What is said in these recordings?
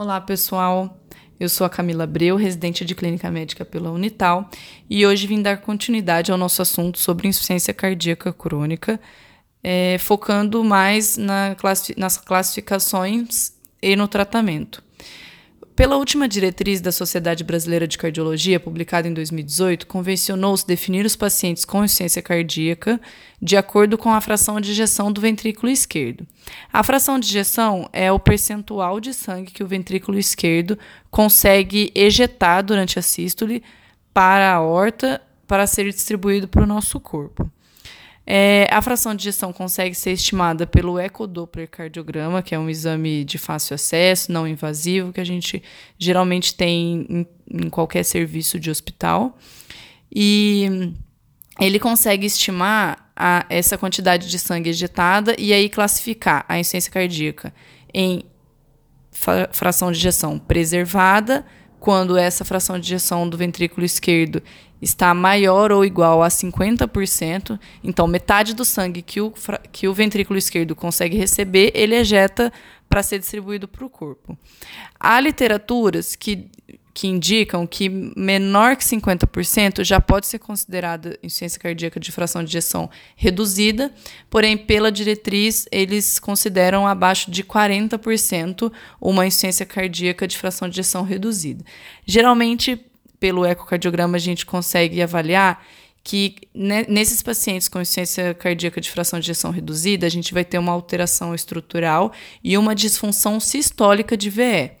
Olá, pessoal. Eu sou a Camila Breu, residente de clínica médica pela Unital, e hoje vim dar continuidade ao nosso assunto sobre insuficiência cardíaca crônica, é, focando mais na classi nas classificações e no tratamento. Pela última diretriz da Sociedade Brasileira de Cardiologia, publicada em 2018, convencionou-se definir os pacientes com insuficiência cardíaca de acordo com a fração de ejeção do ventrículo esquerdo. A fração de ejeção é o percentual de sangue que o ventrículo esquerdo consegue ejetar durante a sístole para a aorta para ser distribuído para o nosso corpo. É, a fração de ejeção consegue ser estimada pelo ecodoppler cardiograma, que é um exame de fácil acesso, não invasivo, que a gente geralmente tem em, em qualquer serviço de hospital. E ele consegue estimar a, essa quantidade de sangue ejetada e aí classificar a insuficiência cardíaca em fração de ejeção preservada, quando essa fração de ejeção do ventrículo esquerdo está maior ou igual a 50%, então metade do sangue que o, que o ventrículo esquerdo consegue receber, ele ejeta para ser distribuído para o corpo. Há literaturas que, que indicam que menor que 50% já pode ser considerada insuficiência cardíaca de fração de ejeção reduzida, porém, pela diretriz, eles consideram abaixo de 40% uma insuficiência cardíaca de fração de ejeção reduzida. Geralmente, pelo ecocardiograma, a gente consegue avaliar que nesses pacientes com insuficiência cardíaca de fração de ejeção reduzida, a gente vai ter uma alteração estrutural e uma disfunção sistólica de VE.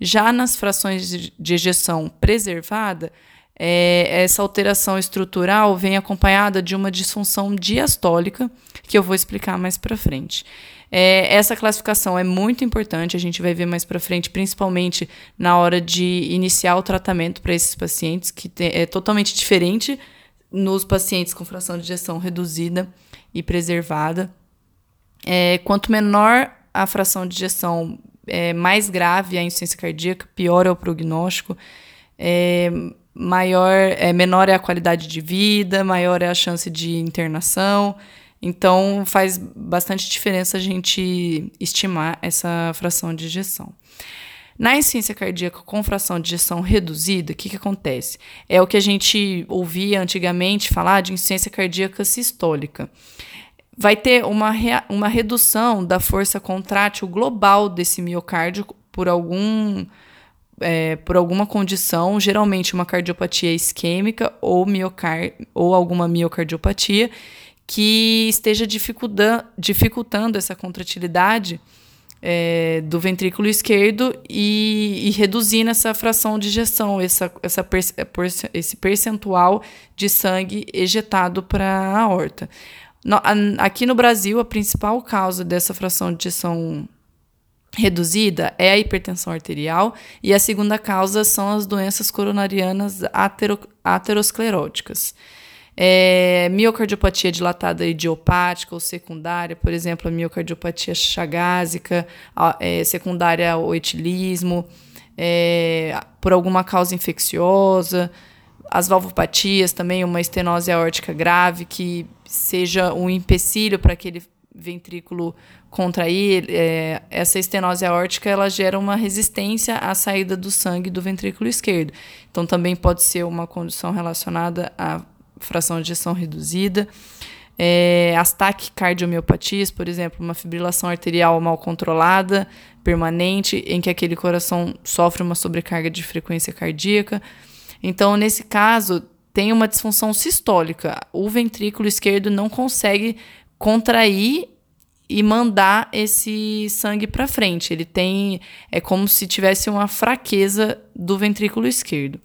Já nas frações de ejeção preservada, é, essa alteração estrutural vem acompanhada de uma disfunção diastólica, que eu vou explicar mais para frente. É, essa classificação é muito importante, a gente vai ver mais para frente, principalmente na hora de iniciar o tratamento para esses pacientes, que é totalmente diferente nos pacientes com fração de ejeção reduzida e preservada. É, quanto menor a fração de ejeção, é, mais grave a insuficiência cardíaca, pior é o prognóstico, é, maior, é, menor é a qualidade de vida, maior é a chance de internação. Então, faz bastante diferença a gente estimar essa fração de ejeção. Na insuficiência cardíaca com fração de ejeção reduzida, o que, que acontece? É o que a gente ouvia antigamente falar de insuficiência cardíaca sistólica. Vai ter uma, uma redução da força contrátil global desse miocárdio por algum é, por alguma condição, geralmente uma cardiopatia isquêmica ou, miocar ou alguma miocardiopatia, que esteja dificultando, essa contratilidade é, do ventrículo esquerdo e, e, reduzindo essa fração de ejeção, essa, essa esse percentual de sangue ejetado para a aorta. Aqui no Brasil, a principal causa dessa fração de ejeção reduzida é a hipertensão arterial e a segunda causa são as doenças coronarianas atero, ateroscleróticas. É, miocardiopatia dilatada idiopática ou secundária, por exemplo, a miocardiopatia chagásica, é, secundária ao etilismo, é, por alguma causa infecciosa, as valvopatias também, uma estenose aórtica grave que seja um empecilho para aquele ventrículo contrair, é, essa estenose aórtica ela gera uma resistência à saída do sangue do ventrículo esquerdo. Então também pode ser uma condição relacionada a fração de ejeção reduzida. É, as por exemplo, uma fibrilação arterial mal controlada, permanente, em que aquele coração sofre uma sobrecarga de frequência cardíaca. Então, nesse caso, tem uma disfunção sistólica. O ventrículo esquerdo não consegue contrair e mandar esse sangue para frente. Ele tem é como se tivesse uma fraqueza do ventrículo esquerdo.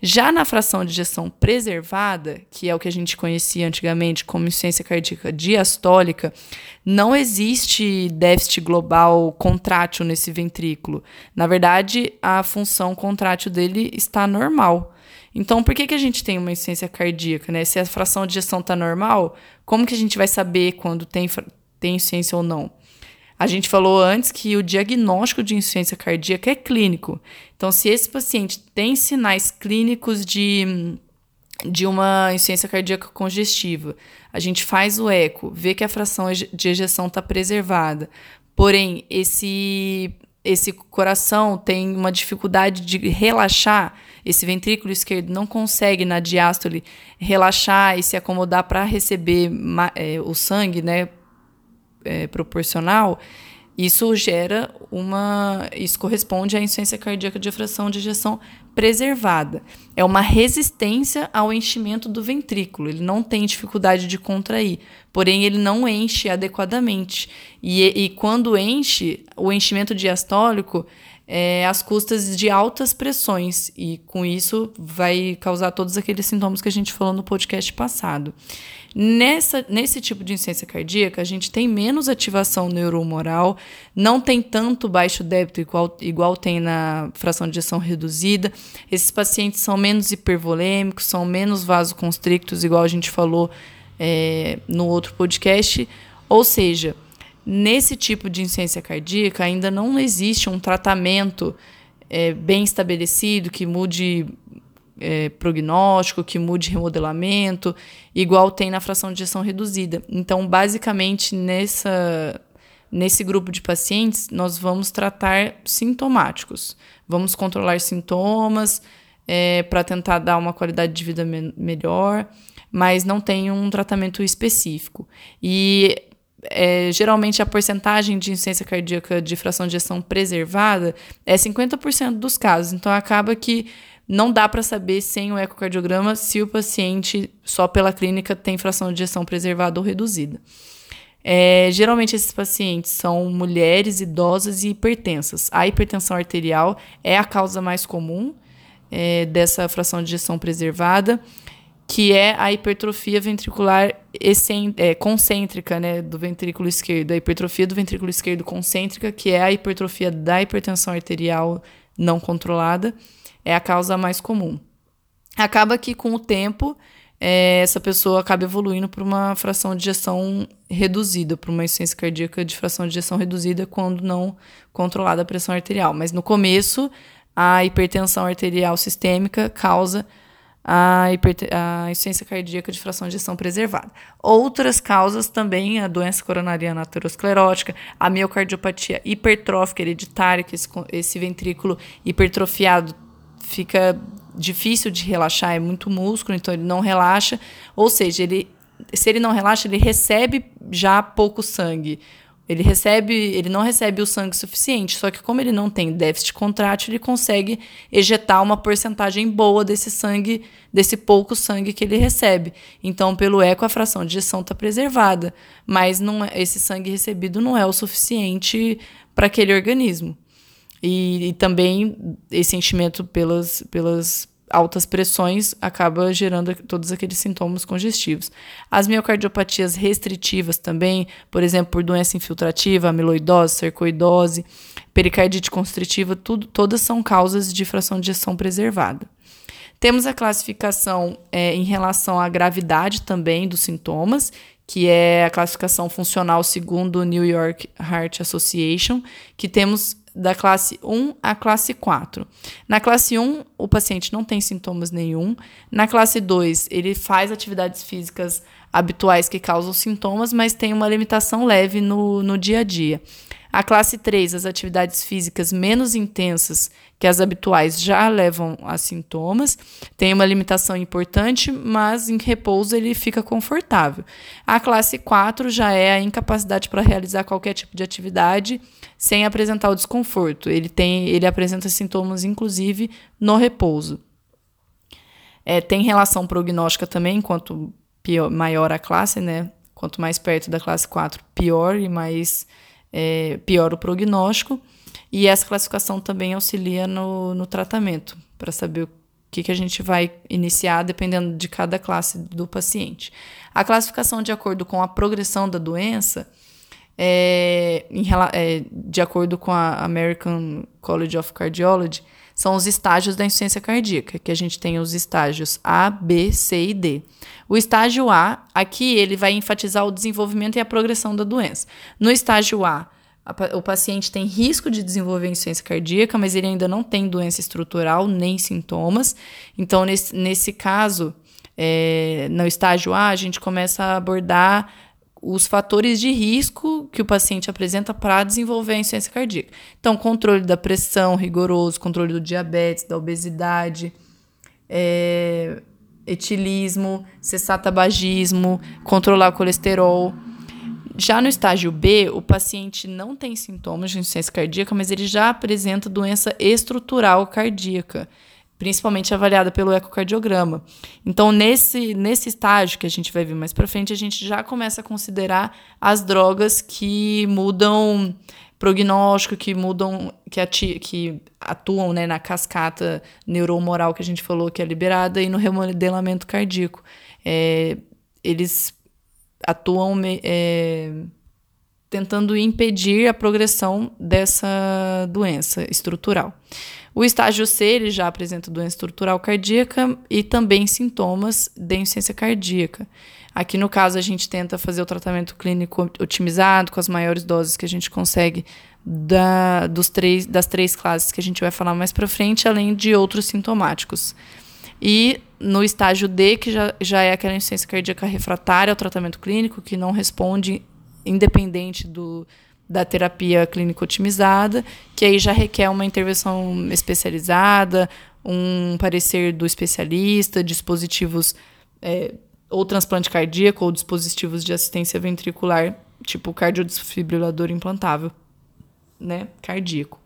Já na fração de ejeção preservada, que é o que a gente conhecia antigamente como insuficiência cardíaca diastólica, não existe déficit global contrátil nesse ventrículo. Na verdade, a função contrátil dele está normal. Então, por que, que a gente tem uma insuficiência cardíaca? Né? Se a fração de ejeção está normal, como que a gente vai saber quando tem, tem insuficiência ou não? A gente falou antes que o diagnóstico de insuficiência cardíaca é clínico. Então, se esse paciente tem sinais clínicos de, de uma insuficiência cardíaca congestiva, a gente faz o eco, vê que a fração de ejeção está preservada, porém, esse esse coração tem uma dificuldade de relaxar, esse ventrículo esquerdo não consegue na diástole relaxar e se acomodar para receber é, o sangue, né, é, proporcional, isso gera uma. Isso corresponde à insuficiência cardíaca de fração de ejeção preservada. É uma resistência ao enchimento do ventrículo. Ele não tem dificuldade de contrair, porém ele não enche adequadamente. E, e quando enche, o enchimento diastólico é às custas de altas pressões, e com isso vai causar todos aqueles sintomas que a gente falou no podcast passado. Nessa, nesse tipo de insuficiência cardíaca, a gente tem menos ativação neuromoral, não tem tanto baixo débito igual, igual tem na fração de ejeção reduzida. Esses pacientes são menos hipervolêmicos, são menos vasoconstrictos, igual a gente falou é, no outro podcast. Ou seja, nesse tipo de insuficiência cardíaca ainda não existe um tratamento é, bem estabelecido que mude é, prognóstico, que mude remodelamento, igual tem na fração de injeção reduzida. Então, basicamente, nessa, nesse grupo de pacientes, nós vamos tratar sintomáticos. Vamos controlar sintomas é, para tentar dar uma qualidade de vida me melhor, mas não tem um tratamento específico. E é, geralmente a porcentagem de insuficiência cardíaca de fração de injeção preservada é 50% dos casos. Então acaba que não dá para saber sem o ecocardiograma se o paciente, só pela clínica, tem fração de ejeção preservada ou reduzida. É, geralmente esses pacientes são mulheres idosas e hipertensas. A hipertensão arterial é a causa mais comum é, dessa fração de ejeção preservada, que é a hipertrofia ventricular é, concêntrica né, do ventrículo esquerdo. A hipertrofia do ventrículo esquerdo concêntrica, que é a hipertrofia da hipertensão arterial não controlada é a causa mais comum. Acaba que, com o tempo, é, essa pessoa acaba evoluindo para uma fração de ejeção reduzida, para uma insuficiência cardíaca de fração de ejeção reduzida quando não controlada a pressão arterial. Mas no começo, a hipertensão arterial sistêmica causa a, a insuficiência cardíaca de fração de ejeção preservada. Outras causas também, a doença coronariana aterosclerótica, a miocardiopatia hipertrófica hereditária, que esse, esse ventrículo hipertrofiado fica difícil de relaxar, é muito músculo, então ele não relaxa. Ou seja, ele, se ele não relaxa, ele recebe já pouco sangue. Ele recebe, ele não recebe o sangue suficiente, só que como ele não tem déficit contrátil, ele consegue ejetar uma porcentagem boa desse sangue, desse pouco sangue que ele recebe. Então, pelo eco, a fração de ejeção está preservada, mas não, é, esse sangue recebido não é o suficiente para aquele organismo. E, e também esse enchimento pelas, pelas altas pressões acaba gerando todos aqueles sintomas congestivos. As miocardiopatias restritivas também, por exemplo, por doença infiltrativa, amiloidose, sarcoidose, pericardite constritiva, tudo, todas são causas de fração de ejeção preservada. Temos a classificação é, em relação à gravidade também dos sintomas, que é a classificação funcional segundo o New York Heart Association, que temos da classe 1 à classe 4. Na classe 1, o paciente não tem sintomas nenhum. Na classe 2, ele faz atividades físicas habituais que causam sintomas, mas tem uma limitação leve no, no dia a dia. A classe 3, as atividades físicas menos intensas que as habituais já levam a sintomas, tem uma limitação importante, mas em repouso ele fica confortável. A classe 4 já é a incapacidade para realizar qualquer tipo de atividade sem apresentar o desconforto. Ele tem, ele apresenta sintomas inclusive no repouso. É, tem relação prognóstica também, quanto pior, maior a classe, né? Quanto mais perto da classe 4, pior e mais é, pior o prognóstico. E essa classificação também auxilia no, no tratamento, para saber o que, que a gente vai iniciar dependendo de cada classe do paciente. A classificação de acordo com a progressão da doença, é, em, é, de acordo com a American College of Cardiology, são os estágios da insuficiência cardíaca, que a gente tem os estágios A, B, C e D. O estágio A, aqui ele vai enfatizar o desenvolvimento e a progressão da doença. No estágio A, o paciente tem risco de desenvolver insuficiência cardíaca, mas ele ainda não tem doença estrutural nem sintomas. Então, nesse, nesse caso, é, no estágio A, a gente começa a abordar os fatores de risco que o paciente apresenta para desenvolver a insuficiência cardíaca. Então, controle da pressão rigoroso, controle do diabetes, da obesidade, é, etilismo, cessar tabagismo, controlar o colesterol. Já no estágio B, o paciente não tem sintomas de insuficiência cardíaca, mas ele já apresenta doença estrutural cardíaca, principalmente avaliada pelo ecocardiograma. Então, nesse, nesse estágio que a gente vai ver mais para frente, a gente já começa a considerar as drogas que mudam prognóstico, que mudam, que, ati, que atuam né, na cascata neuromoral que a gente falou que é liberada e no remodelamento cardíaco. É, eles atuam é, tentando impedir a progressão dessa doença estrutural. O estágio C ele já apresenta doença estrutural cardíaca e também sintomas de insuficiência cardíaca. Aqui, no caso, a gente tenta fazer o tratamento clínico otimizado, com as maiores doses que a gente consegue da, dos três, das três classes que a gente vai falar mais para frente, além de outros sintomáticos. E no estágio D, que já, já é aquela insuficiência cardíaca refratária ao tratamento clínico, que não responde independente do, da terapia clínica otimizada, que aí já requer uma intervenção especializada, um parecer do especialista, dispositivos é, ou transplante cardíaco ou dispositivos de assistência ventricular, tipo cardiodesfibrilador implantável, né, cardíaco.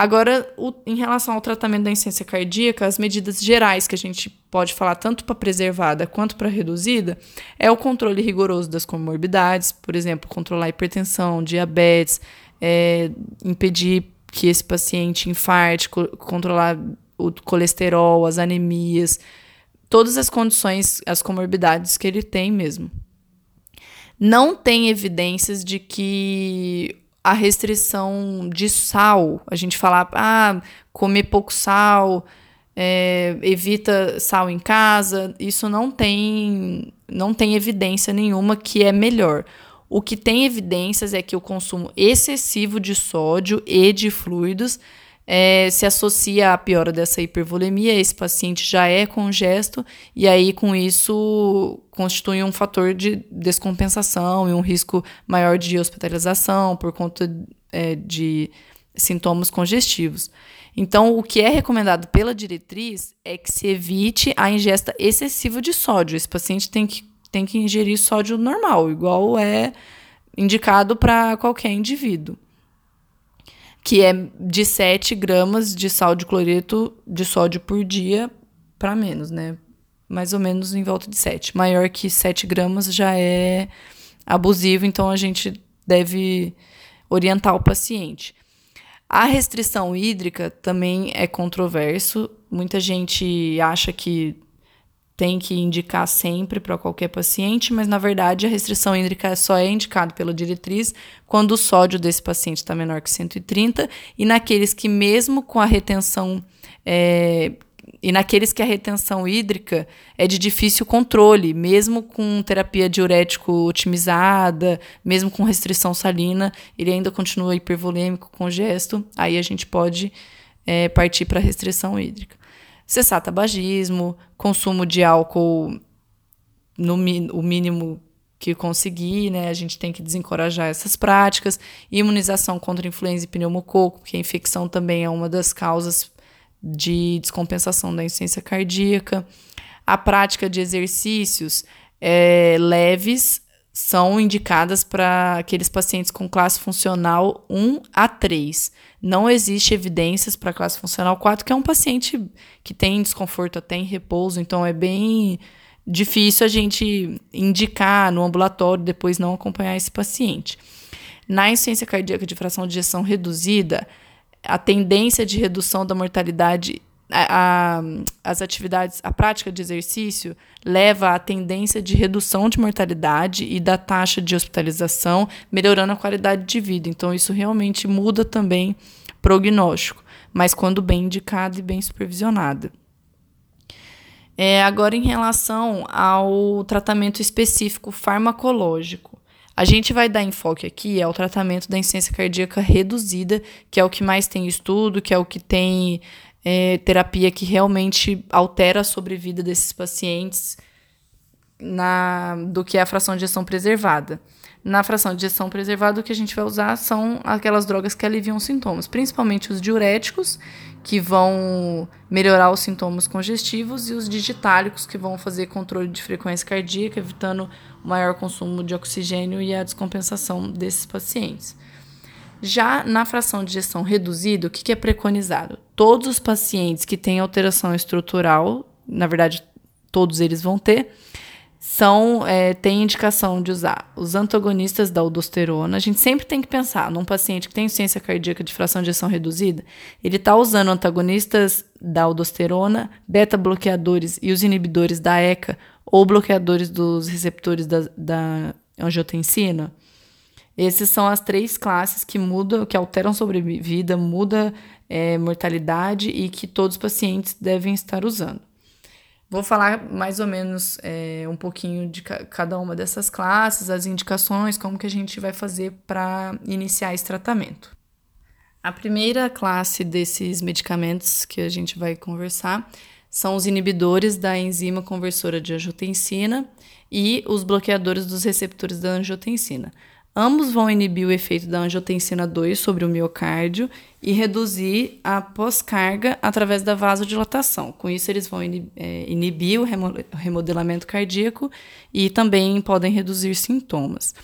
Agora, o, em relação ao tratamento da insuficiência cardíaca, as medidas gerais que a gente pode falar tanto para preservada quanto para reduzida é o controle rigoroso das comorbidades, por exemplo, controlar hipertensão, diabetes, é, impedir que esse paciente infarte, co controlar o colesterol, as anemias, todas as condições, as comorbidades que ele tem mesmo. Não tem evidências de que a restrição de sal, a gente falar, ah, comer pouco sal, é, evita sal em casa, isso não tem, não tem evidência nenhuma que é melhor. O que tem evidências é que o consumo excessivo de sódio e de fluidos é, se associa à piora dessa hipervolemia, esse paciente já é congesto, e aí com isso constitui um fator de descompensação e um risco maior de hospitalização por conta é, de sintomas congestivos. Então, o que é recomendado pela diretriz é que se evite a ingesta excessiva de sódio. Esse paciente tem que, tem que ingerir sódio normal, igual é indicado para qualquer indivíduo que é de 7 gramas de sal de cloreto de sódio por dia para menos, né? Mais ou menos em volta de 7. Maior que 7 gramas já é abusivo, então a gente deve orientar o paciente. A restrição hídrica também é controverso. Muita gente acha que tem que indicar sempre para qualquer paciente, mas na verdade a restrição hídrica só é indicada pela diretriz quando o sódio desse paciente está menor que 130 e naqueles que mesmo com a retenção é, e naqueles que a retenção hídrica é de difícil controle, mesmo com terapia diurético otimizada, mesmo com restrição salina, ele ainda continua hipervolêmico, congesto, aí a gente pode é, partir para restrição hídrica cessar tabagismo, consumo de álcool no o mínimo que conseguir, né? A gente tem que desencorajar essas práticas. Imunização contra influenza e pneumococo, porque a infecção também é uma das causas de descompensação da insuficiência cardíaca. A prática de exercícios é, leves são indicadas para aqueles pacientes com classe funcional 1 a 3. Não existe evidências para classe funcional 4, que é um paciente que tem desconforto até em repouso, então é bem difícil a gente indicar no ambulatório depois não acompanhar esse paciente. Na insuficiência cardíaca de fração de ejeção reduzida, a tendência de redução da mortalidade a, a, as atividades, a prática de exercício leva à tendência de redução de mortalidade e da taxa de hospitalização, melhorando a qualidade de vida. Então, isso realmente muda também prognóstico, mas quando bem indicado e bem supervisionado. É, agora, em relação ao tratamento específico farmacológico, a gente vai dar enfoque aqui ao tratamento da insuficiência cardíaca reduzida, que é o que mais tem estudo, que é o que tem é, terapia que realmente altera a sobrevida desses pacientes na, do que a fração de gestão preservada. Na fração de gestão preservada, o que a gente vai usar são aquelas drogas que aliviam os sintomas, principalmente os diuréticos, que vão melhorar os sintomas congestivos, e os digitálicos, que vão fazer controle de frequência cardíaca, evitando o maior consumo de oxigênio e a descompensação desses pacientes. Já na fração de gestão reduzida, o que é preconizado? Todos os pacientes que têm alteração estrutural, na verdade, todos eles vão ter, são é, indicação de usar os antagonistas da aldosterona. A gente sempre tem que pensar num paciente que tem insuficiência cardíaca de fração de ejeção reduzida, ele está usando antagonistas da aldosterona, beta-bloqueadores e os inibidores da ECA ou bloqueadores dos receptores da, da angiotensina. Esses são as três classes que mudam, que alteram sobrevida, muda é, mortalidade e que todos os pacientes devem estar usando. Vou falar mais ou menos é, um pouquinho de ca cada uma dessas classes, as indicações, como que a gente vai fazer para iniciar esse tratamento. A primeira classe desses medicamentos que a gente vai conversar são os inibidores da enzima conversora de angiotensina e os bloqueadores dos receptores da angiotensina. Ambos vão inibir o efeito da angiotensina 2 sobre o miocárdio e reduzir a pós-carga através da vasodilatação. Com isso, eles vão é, inibir o remodelamento cardíaco e também podem reduzir sintomas.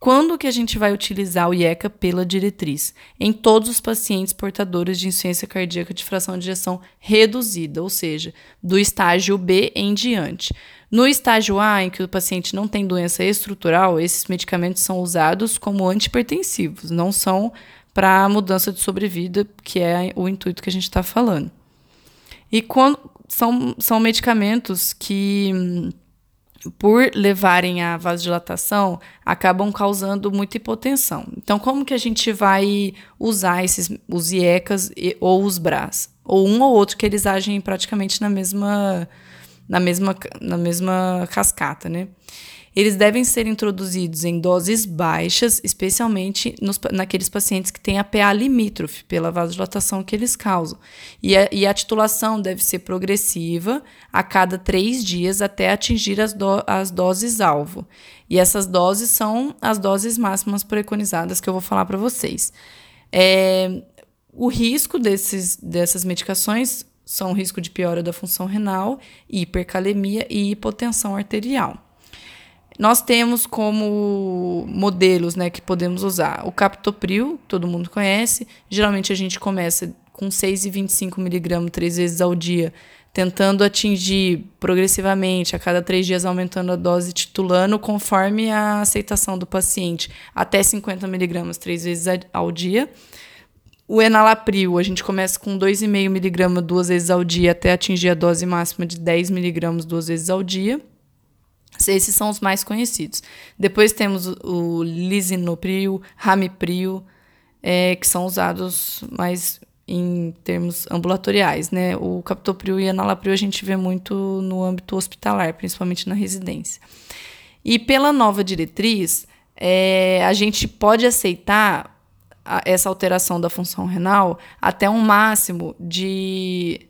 Quando que a gente vai utilizar o IECA pela diretriz? Em todos os pacientes portadores de insuficiência cardíaca de fração de ejeção reduzida, ou seja, do estágio B em diante. No estágio A, em que o paciente não tem doença estrutural, esses medicamentos são usados como antipertensivos, não são para mudança de sobrevida, que é o intuito que a gente está falando. E quando, são, são medicamentos que, por levarem à vasodilatação, acabam causando muita hipotensão. Então, como que a gente vai usar esses, os IECAS ou os BRAS? Ou um ou outro que eles agem praticamente na mesma na mesma, na mesma cascata, né? Eles devem ser introduzidos em doses baixas, especialmente nos, naqueles pacientes que têm a PA limítrofe, pela vasodilatação que eles causam. E a, e a titulação deve ser progressiva a cada três dias até atingir as, do, as doses-alvo. E essas doses são as doses máximas preconizadas que eu vou falar para vocês. É, o risco desses, dessas medicações são risco de piora da função renal, hipercalemia e hipotensão arterial. Nós temos como modelos né, que podemos usar o captopril, todo mundo conhece. Geralmente a gente começa com 6,25 miligramas três vezes ao dia, tentando atingir progressivamente, a cada três dias aumentando a dose, titulando conforme a aceitação do paciente, até 50 miligramas três vezes ao dia. O enalapril, a gente começa com 2,5 miligramas duas vezes ao dia até atingir a dose máxima de 10 miligramas duas vezes ao dia. Esses são os mais conhecidos. Depois temos o lisinopril, ramipril, é, que são usados mais em termos ambulatoriais, né? O captopril e enalapril a gente vê muito no âmbito hospitalar, principalmente na residência. E pela nova diretriz, é, a gente pode aceitar essa alteração da função renal até um máximo de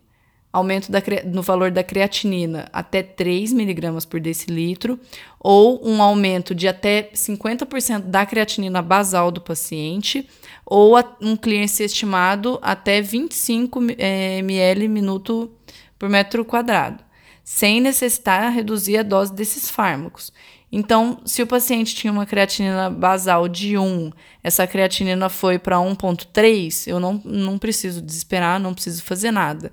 aumento da, no valor da creatinina até 3 miligramas por decilitro, ou um aumento de até 50% da creatinina basal do paciente, ou a, um clearance estimado até 25 é, ml minuto por metro quadrado, sem necessitar reduzir a dose desses fármacos. Então, se o paciente tinha uma creatinina basal de 1, essa creatinina foi para 1,3, eu não, não preciso desesperar, não preciso fazer nada.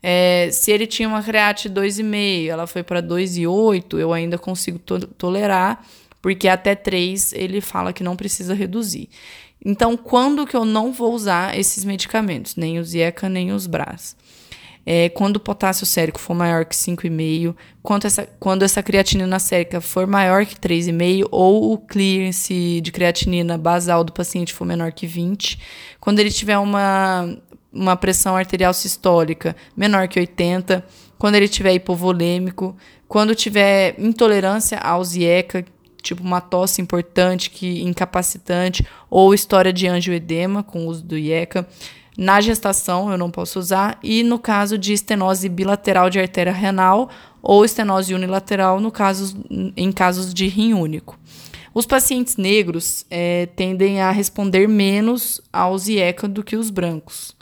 É, se ele tinha uma creat 2,5, ela foi para 2,8, eu ainda consigo to tolerar, porque até 3 ele fala que não precisa reduzir. Então, quando que eu não vou usar esses medicamentos? Nem os IECA, nem os BRAS? É, quando o potássio sérico for maior que 5,5, quando essa, quando essa creatinina sérica for maior que 3,5, ou o clearance de creatinina basal do paciente for menor que 20, quando ele tiver uma, uma pressão arterial sistólica menor que 80, quando ele tiver hipovolêmico, quando tiver intolerância aos IECA, tipo uma tosse importante, que incapacitante, ou história de angioedema com o uso do IECA, Na gestação eu não posso usar e no caso de estenose bilateral de artéria renal ou estenose unilateral no caso, em casos de rim único. Os pacientes negros é, tendem a responder menos aos IECA do que os brancos.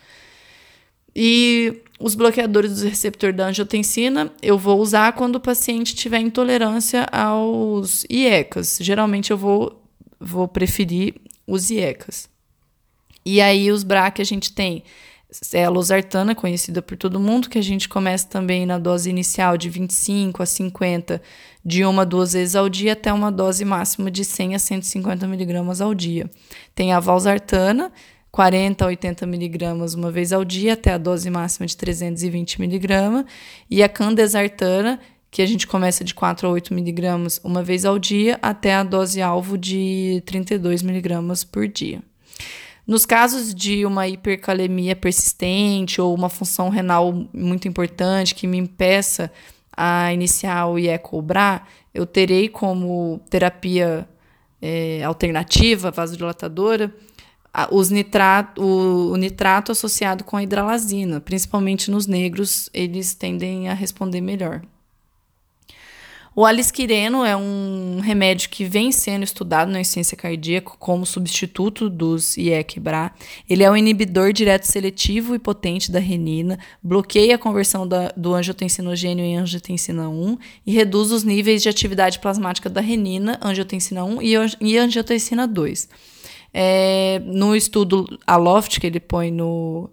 E os bloqueadores do receptor da angiotensina eu vou usar quando o paciente tiver intolerância aos IECAs. Geralmente eu vou, vou preferir os IECAs. E aí os BRA que a gente tem é a losartana, conhecida por todo mundo, que a gente começa também na dose inicial de 25 a 50, de uma a duas vezes ao dia, até uma dose máxima de 100 a 150 miligramas ao dia. Tem a valsartana, 40 a 80 miligramas uma vez ao dia, até a dose máxima de 320 miligramas, e a candesartana, que a gente começa de 4 a 8 miligramas uma vez ao dia, até a dose alvo de 32 miligramas por dia. Nos casos de uma hipercalemia persistente ou uma função renal muito importante que me impeça a iniciar o IECOBRA, eu terei como terapia é, alternativa, vasodilatadora, os nitrato, o, nitrato associado com a hidralazina, principalmente nos negros, eles tendem a responder melhor. O alisquireno é um remédio que vem sendo estudado na ciência cardíaca como substituto dos IEC-BRA. Ele é um inibidor direto seletivo e potente da renina, bloqueia a conversão da, do angiotensinogênio em angiotensina 1 e reduz os níveis de atividade plasmática da renina, angiotensina 1 e angiotensina 2. É, no estudo Aloft, que ele põe no,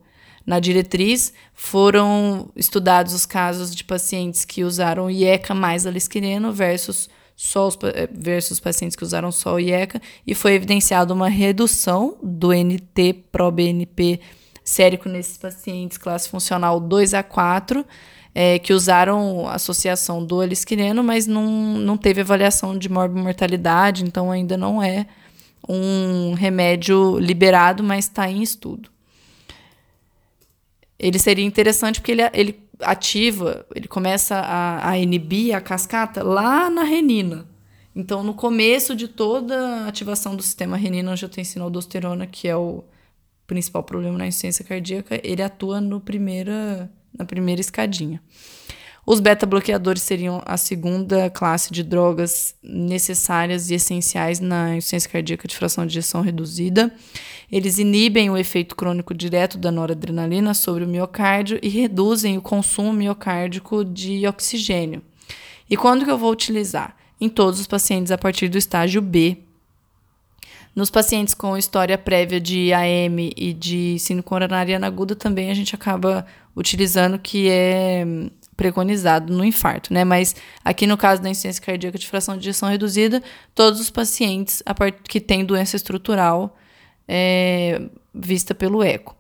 na diretriz, foram estudados os casos de pacientes que usaram IECA mais alisquireno versus só os, eh, versus pacientes que usaram só o IECA e foi evidenciada uma redução do NT-proBNP sérico nesses pacientes classe funcional 2 a 4, é, que usaram associação do alisquireno, mas não, não teve avaliação de morbimortalidade, então ainda não é um remédio liberado, mas está em estudo ele seria interessante porque ele, ele ativa, ele começa a, a inibir a cascata lá na renina. Então, no começo de toda a ativação do sistema renina-angiotensina-aldosterona, que é o principal problema na insuficiência cardíaca, ele atua no primeira, na primeira escadinha. Os beta-bloqueadores seriam a segunda classe de drogas necessárias e essenciais na insuficiência cardíaca de fração de ejeção reduzida. Eles inibem o efeito crônico direto da noradrenalina sobre o miocárdio e reduzem o consumo miocárdico de oxigênio. E quando que eu vou utilizar? Em todos os pacientes a partir do estágio B. Nos pacientes com história prévia de AM e de síndrome coronariana aguda também a gente acaba utilizando que é preconizado no infarto, né? Mas aqui no caso da insuficiência cardíaca de fração de ejeção reduzida, todos os pacientes que têm doença estrutural é, vista pelo eco.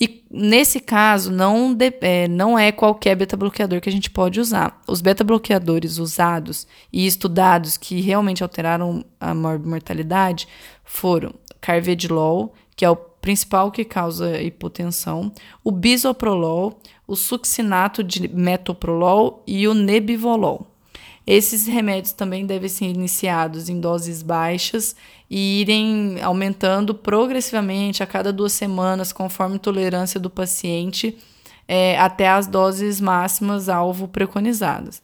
E nesse caso, não, de, é, não é qualquer beta-bloqueador que a gente pode usar. Os beta-bloqueadores usados e estudados que realmente alteraram a mortalidade foram carvedilol, que é o principal que causa hipotensão, o bisoprolol, o succinato de metoprolol e o nebivolol. Esses remédios também devem ser iniciados em doses baixas e irem aumentando progressivamente a cada duas semanas, conforme tolerância do paciente, é, até as doses máximas alvo preconizadas.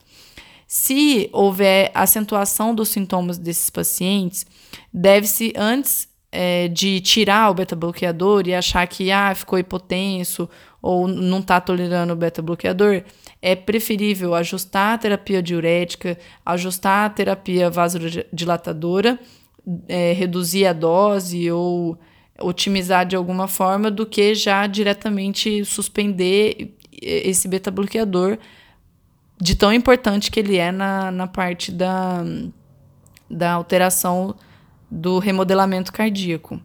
Se houver acentuação dos sintomas desses pacientes, deve-se antes é, de tirar o beta-bloqueador e achar que ah, ficou hipotenso ou não está tolerando o beta-bloqueador, é preferível ajustar a terapia diurética, ajustar a terapia vasodilatadora, é, reduzir a dose ou otimizar de alguma forma, do que já diretamente suspender esse beta-bloqueador de tão importante que ele é na, na parte da, da alteração do remodelamento cardíaco.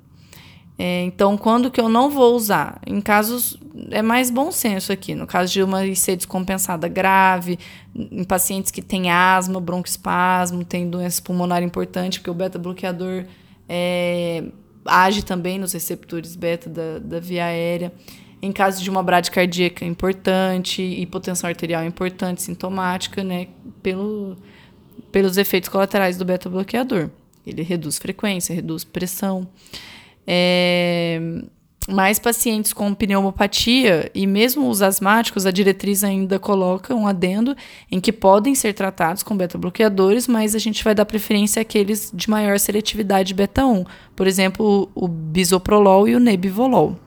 É, então, quando que eu não vou usar? Em casos, é mais bom senso aqui. No caso de uma IC descompensada grave, em pacientes que têm asma, broncoespasmo, tem doença pulmonar importante, porque o beta-bloqueador é, age também nos receptores beta da, da via aérea. Em caso de uma bradicardíaca importante, hipotensão arterial importante, sintomática, né, pelo, pelos efeitos colaterais do beta-bloqueador. Ele reduz frequência, reduz pressão. É, mais pacientes com pneumopatia e mesmo os asmáticos, a diretriz ainda coloca um adendo em que podem ser tratados com beta-bloqueadores, mas a gente vai dar preferência àqueles de maior seletividade beta-1, por exemplo, o bisoprolol e o nebivolol.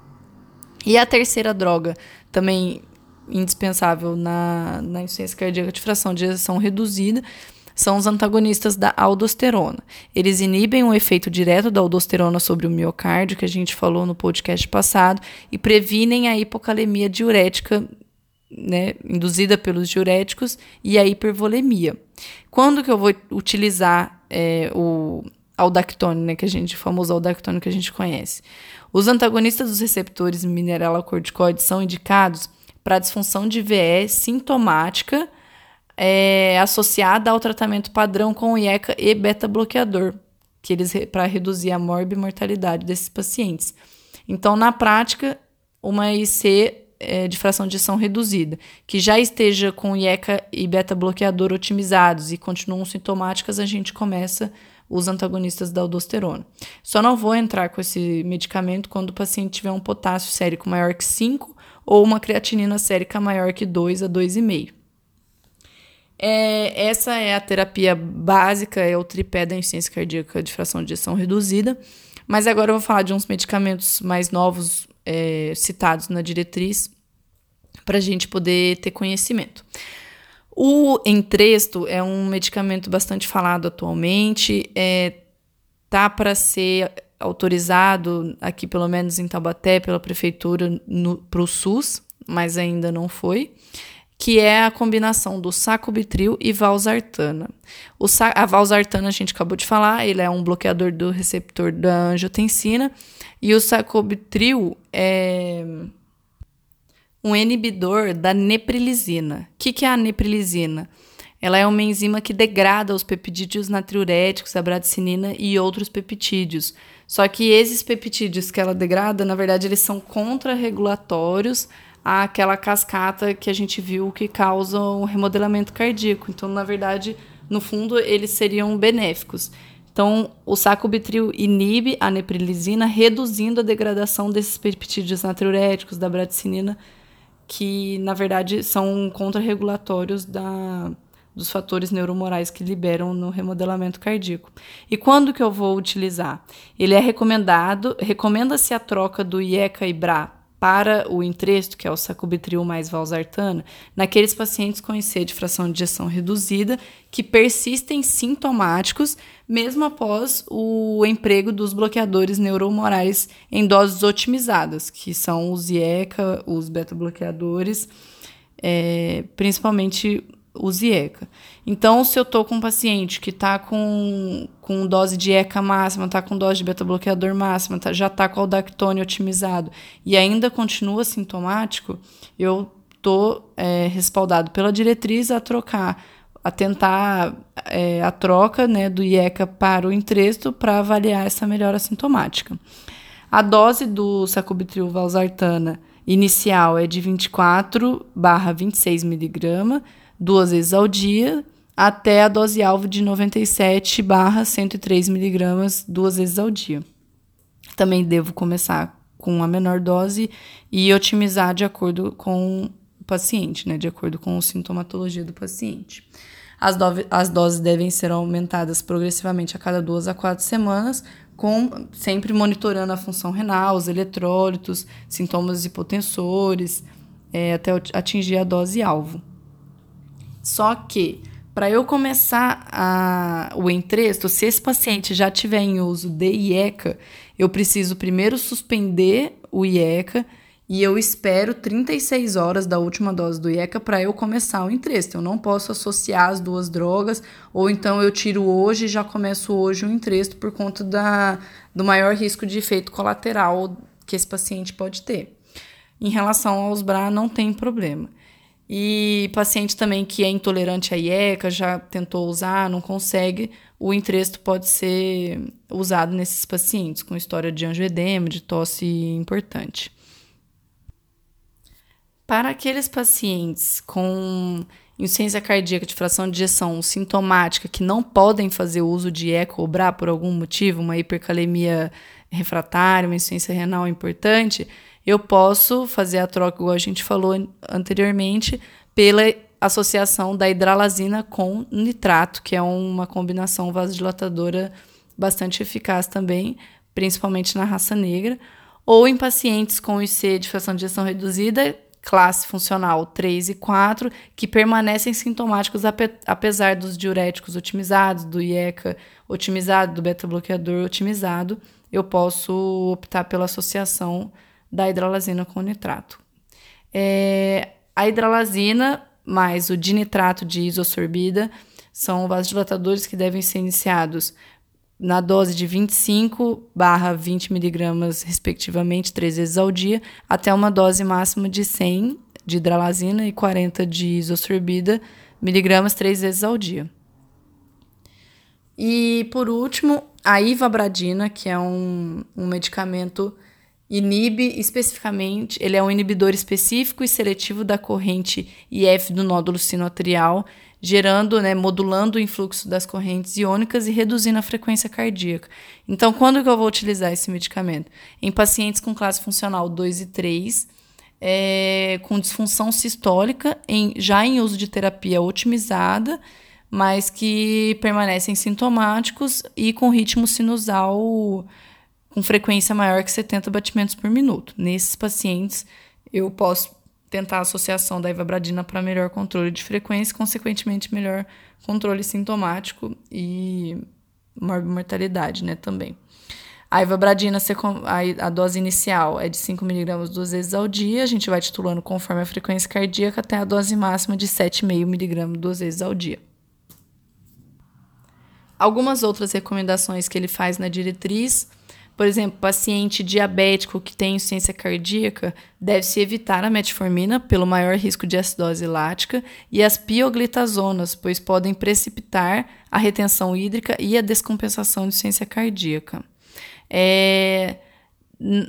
E a terceira droga, também indispensável na, na insuficiência cardíaca de fração de ejeção reduzida, são os antagonistas da aldosterona. Eles inibem o efeito direto da aldosterona sobre o miocárdio, que a gente falou no podcast passado, e previnem a hipocalemia diurética né, induzida pelos diuréticos e a hipervolemia. Quando que eu vou utilizar é, o aldactone, né, que a gente, o famoso aldactone que a gente conhece? Os antagonistas dos receptores mineralocorticoides são indicados para disfunção de VE sintomática é, associada ao tratamento padrão com IECA e beta-bloqueador, que eles para reduzir a morbimortalidade desses pacientes. Então, na prática, uma IC é, de fração de ação reduzida, que já esteja com IECA e beta-bloqueador otimizados e continuam sintomáticas, a gente começa os antagonistas da aldosterona. Só não vou entrar com esse medicamento quando o paciente tiver um potássio sérico maior que 5 ou uma creatinina sérica maior que 2 a 2,5. É, essa é a terapia básica, é o tripé da insuficiência cardíaca de fração de ejeção reduzida. Mas agora eu vou falar de uns medicamentos mais novos é, citados na diretriz para a gente poder ter conhecimento. O Entresto é um medicamento bastante falado atualmente, é, tá para ser autorizado aqui, pelo menos em Taubaté, pela prefeitura para o SUS, mas ainda não foi que é a combinação do sacubitril e valsartana. Sa a valsartana a gente acabou de falar, ele é um bloqueador do receptor da angiotensina e o sacubitril é um inibidor da neprilizina. O que, que é a neprilizina? Ela é uma enzima que degrada os peptídeos natriuréticos, a bradicinina e outros peptídeos. Só que esses peptídeos que ela degrada, na verdade, eles são contrarregulatórios àquela cascata que a gente viu que causa um remodelamento cardíaco. Então, na verdade, no fundo, eles seriam benéficos. Então, o sacubitril inibe a neprilizina, reduzindo a degradação desses peptídeos natriuréticos, da bradicinina, que, na verdade, são contrarregulatórios da, dos fatores neuromorais que liberam no remodelamento cardíaco. E quando que eu vou utilizar? Ele é recomendado, recomenda-se a troca do IECA e BRA para o entresto, que é o sacubitril mais valsartana, naqueles pacientes com IC de fração de ejeção reduzida que persistem sintomáticos mesmo após o emprego dos bloqueadores neuromorais em doses otimizadas, que são os IECA, os beta-bloqueadores, é, principalmente o Zieca. Então, se eu estou com um paciente que está com, com dose de ECA máxima, está com dose de beta-bloqueador máxima, tá, já está com o dactone otimizado e ainda continua sintomático, eu estou é, respaldado pela diretriz a trocar, a tentar é, a troca né, do IECA para o entresto para avaliar essa melhora sintomática. A dose do sacubitril valsartana inicial é de 24 barra 26 miligramas, duas vezes ao dia, até a dose alvo de 97 barra 103 miligramas duas vezes ao dia. Também devo começar com a menor dose e otimizar de acordo com o paciente, né, de acordo com a sintomatologia do paciente. As, do as doses devem ser aumentadas progressivamente a cada duas a quatro semanas, com sempre monitorando a função renal, os eletrólitos, sintomas hipotensores, é, até atingir a dose alvo. Só que, para eu começar a, o entresto, se esse paciente já tiver em uso de IECA, eu preciso primeiro suspender o IECA e eu espero 36 horas da última dose do IECA para eu começar o entresto. Eu não posso associar as duas drogas, ou então eu tiro hoje e já começo hoje o entresto por conta da, do maior risco de efeito colateral que esse paciente pode ter. Em relação aos BRA, não tem problema. E paciente também que é intolerante à IECA, já tentou usar, não consegue, o entresto pode ser usado nesses pacientes com história de angioedema, de tosse importante. Para aqueles pacientes com insuficiência cardíaca de fração de ejeção sintomática que não podem fazer uso de eco ou BRA por algum motivo, uma hipercalemia refratária, uma insuficiência renal importante, eu posso fazer a troca, igual a gente falou anteriormente, pela associação da hidralazina com nitrato, que é uma combinação vasodilatadora bastante eficaz também, principalmente na raça negra, ou em pacientes com IC de fração de ejeção reduzida, classe funcional 3 e 4, que permanecem sintomáticos apesar dos diuréticos otimizados, do IECA otimizado, do beta-bloqueador otimizado, eu posso optar pela associação da hidralazina com nitrato. É, a hidralazina mais o dinitrato de isosorbida são vasodilatadores que devem ser iniciados na dose de 25 barra 20 miligramas, respectivamente, três vezes ao dia, até uma dose máxima de 100 de hidralazina e 40 de isosorbida miligramas três vezes ao dia. E, por último, a ivabradina, que é um, um medicamento inibe especificamente, ele é um inibidor específico e seletivo da corrente IF do nódulo sinoatrial, gerando, né, modulando o influxo das correntes iônicas e reduzindo a frequência cardíaca. Então, quando que eu vou utilizar esse medicamento? Em pacientes com classe funcional 2 e 3, é, com disfunção sistólica, em, já em uso de terapia otimizada, mas que permanecem sintomáticos e com ritmo sinusal com frequência maior que 70 batimentos por minuto. Nesses pacientes, eu posso tentar a associação da ivabradina para melhor controle de frequência, consequentemente melhor controle sintomático e mortalidade, né, também. A ivabradina, a dose inicial é de 5mg duas vezes ao dia, a gente vai titulando conforme a frequência cardíaca até a dose máxima de 7,5mg duas vezes ao dia. Algumas outras recomendações que ele faz na diretriz por exemplo, paciente diabético que tem insuficiência cardíaca deve-se evitar a metformina pelo maior risco de acidose lática e as pioglitazonas, pois podem precipitar a retenção hídrica e a descompensação de insuficiência cardíaca. É...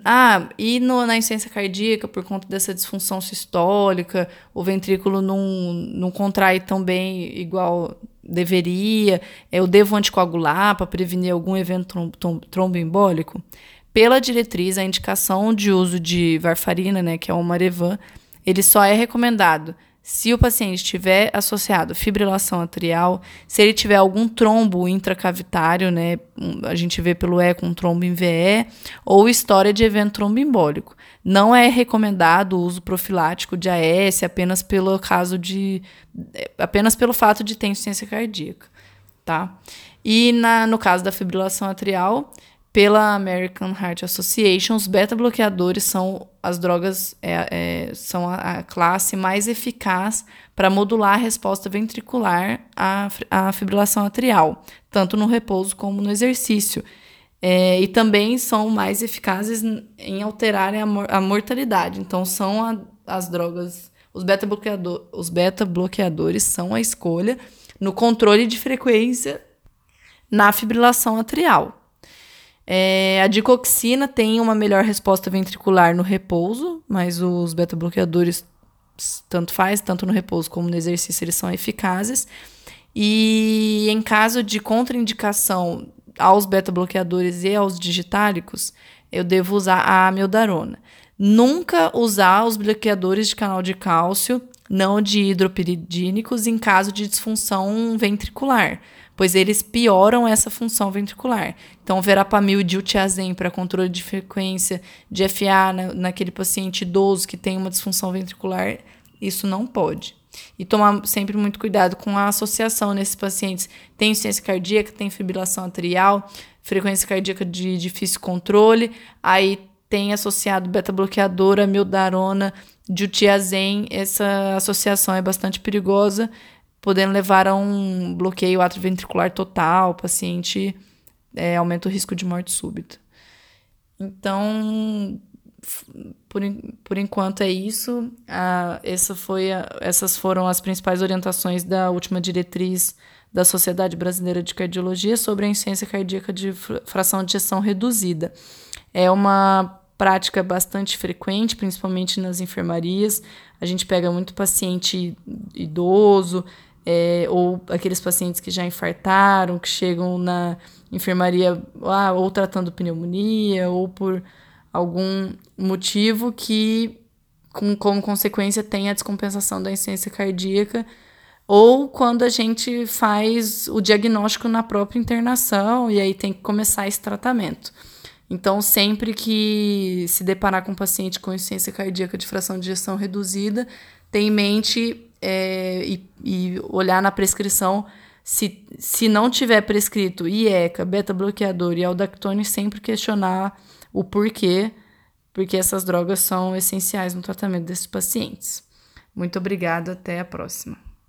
Ah, e no, na insuficiência cardíaca, por conta dessa disfunção sistólica, o ventrículo não, não contrai tão bem igual deveria, eu devo anticoagular para prevenir algum evento tromboembólico? Pela diretriz, a indicação de uso de varfarina, né, que é o Marevan, ele só é recomendado se o paciente tiver associado fibrilação atrial, se ele tiver algum trombo intracavitário, né, a gente vê pelo eco um trombo em VE, ou história de evento tromboembólico. Não é recomendado o uso profilático de AS apenas pelo caso de apenas pelo fato de ter insuficiência cardíaca, tá? E na, no caso da fibrilação atrial, pela American Heart Association, os beta-bloqueadores são as drogas, é, é, são a, a, classe mais eficaz para modular a resposta ventricular à, à fibrilação atrial, tanto no repouso como no exercício. É, e também são mais eficazes em alterar a, a mortalidade. Então, são a, as drogas, os beta-bloqueador, os beta-bloqueadores são a escolha no controle de frequência na fibrilação atrial. É, a dicoxina tem uma melhor resposta ventricular no repouso, mas os beta-bloqueadores, tanto faz, tanto no repouso como no exercício, eles são eficazes. E em caso de contraindicação aos beta-bloqueadores e aos digitálicos, eu devo usar a amiodarona. Nunca usar os bloqueadores de canal de cálcio não de hidropiridínicos em caso de disfunção ventricular pois eles pioram essa função ventricular. Então, verapamil e diltiazem para controle de frequência de FA na, naquele paciente idoso que tem uma disfunção ventricular, isso não pode. E tomar sempre muito cuidado com a associação nesses pacientes. Tem insuficiência cardíaca, tem fibrilação atrial, frequência cardíaca de difícil controle, aí tem associado beta-bloqueadora, mildarona, diltiazem. Essa associação é bastante perigosa podendo levar a um bloqueio atrioventricular total, o paciente é, aumenta o risco de morte súbita. Então, por, por enquanto é isso. Ah, essa foi a, essas foram as principais orientações da última diretriz da Sociedade Brasileira de Cardiologia sobre a insuficiência cardíaca de fração de ejeção reduzida. É uma prática bastante frequente, principalmente nas enfermarias. A gente pega muito paciente idoso, é, ou aqueles pacientes que já infartaram, que chegam na enfermaria ah, ou tratando pneumonia, ou por algum motivo que, com, como consequência, tem a descompensação da insuficiência cardíaca, ou quando a gente faz o diagnóstico na própria internação e aí tem que começar esse tratamento. Então, sempre que se deparar com um paciente com insuficiência cardíaca de fração de gestão reduzida, tem em mente é, e, e, olhar na prescrição. Se, se não tiver prescrito IECA, beta-bloqueador e aldactone, sempre questionar o porquê, porque essas drogas são essenciais no tratamento desses pacientes. Muito obrigada, até a próxima.